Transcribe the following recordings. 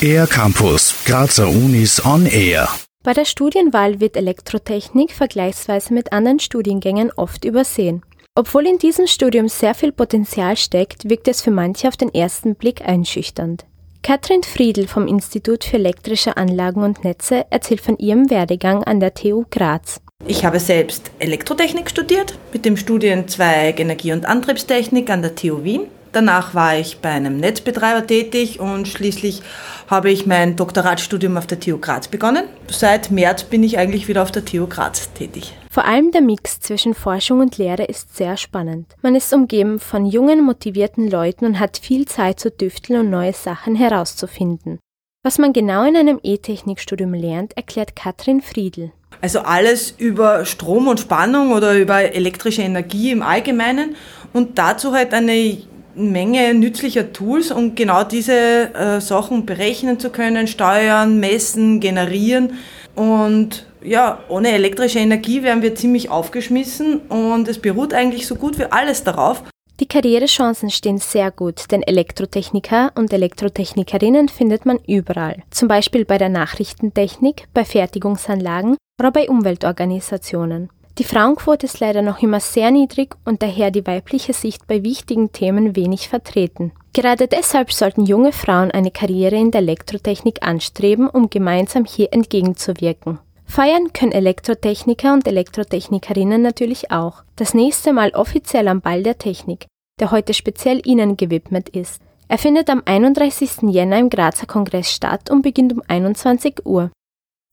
Air Campus, Grazer Unis on Air. Bei der Studienwahl wird Elektrotechnik vergleichsweise mit anderen Studiengängen oft übersehen. Obwohl in diesem Studium sehr viel Potenzial steckt, wirkt es für manche auf den ersten Blick einschüchternd. Katrin Friedl vom Institut für elektrische Anlagen und Netze erzählt von ihrem Werdegang an der TU Graz. Ich habe selbst Elektrotechnik studiert mit dem Studienzweig Energie- und Antriebstechnik an der TU Wien. Danach war ich bei einem Netzbetreiber tätig und schließlich habe ich mein Doktoratstudium auf der TU Graz begonnen. Seit März bin ich eigentlich wieder auf der TU Graz tätig. Vor allem der Mix zwischen Forschung und Lehre ist sehr spannend. Man ist umgeben von jungen, motivierten Leuten und hat viel Zeit zu düfteln und neue Sachen herauszufinden. Was man genau in einem E-Technikstudium lernt, erklärt Katrin Friedl. Also alles über Strom und Spannung oder über elektrische Energie im Allgemeinen und dazu halt eine Menge nützlicher Tools, um genau diese äh, Sachen berechnen zu können, steuern, messen, generieren. Und ja, ohne elektrische Energie wären wir ziemlich aufgeschmissen und es beruht eigentlich so gut wie alles darauf. Die Karrierechancen stehen sehr gut, denn Elektrotechniker und Elektrotechnikerinnen findet man überall. Zum Beispiel bei der Nachrichtentechnik, bei Fertigungsanlagen oder bei Umweltorganisationen. Die Frauenquote ist leider noch immer sehr niedrig und daher die weibliche Sicht bei wichtigen Themen wenig vertreten. Gerade deshalb sollten junge Frauen eine Karriere in der Elektrotechnik anstreben, um gemeinsam hier entgegenzuwirken. Feiern können Elektrotechniker und Elektrotechnikerinnen natürlich auch. Das nächste Mal offiziell am Ball der Technik, der heute speziell ihnen gewidmet ist. Er findet am 31. Jänner im Grazer Kongress statt und beginnt um 21 Uhr.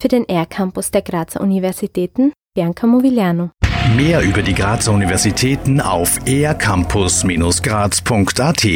Für den R-Campus der Grazer Universitäten Bianca Movigliano. Mehr über die Grazer Universitäten auf ercampus-graz.at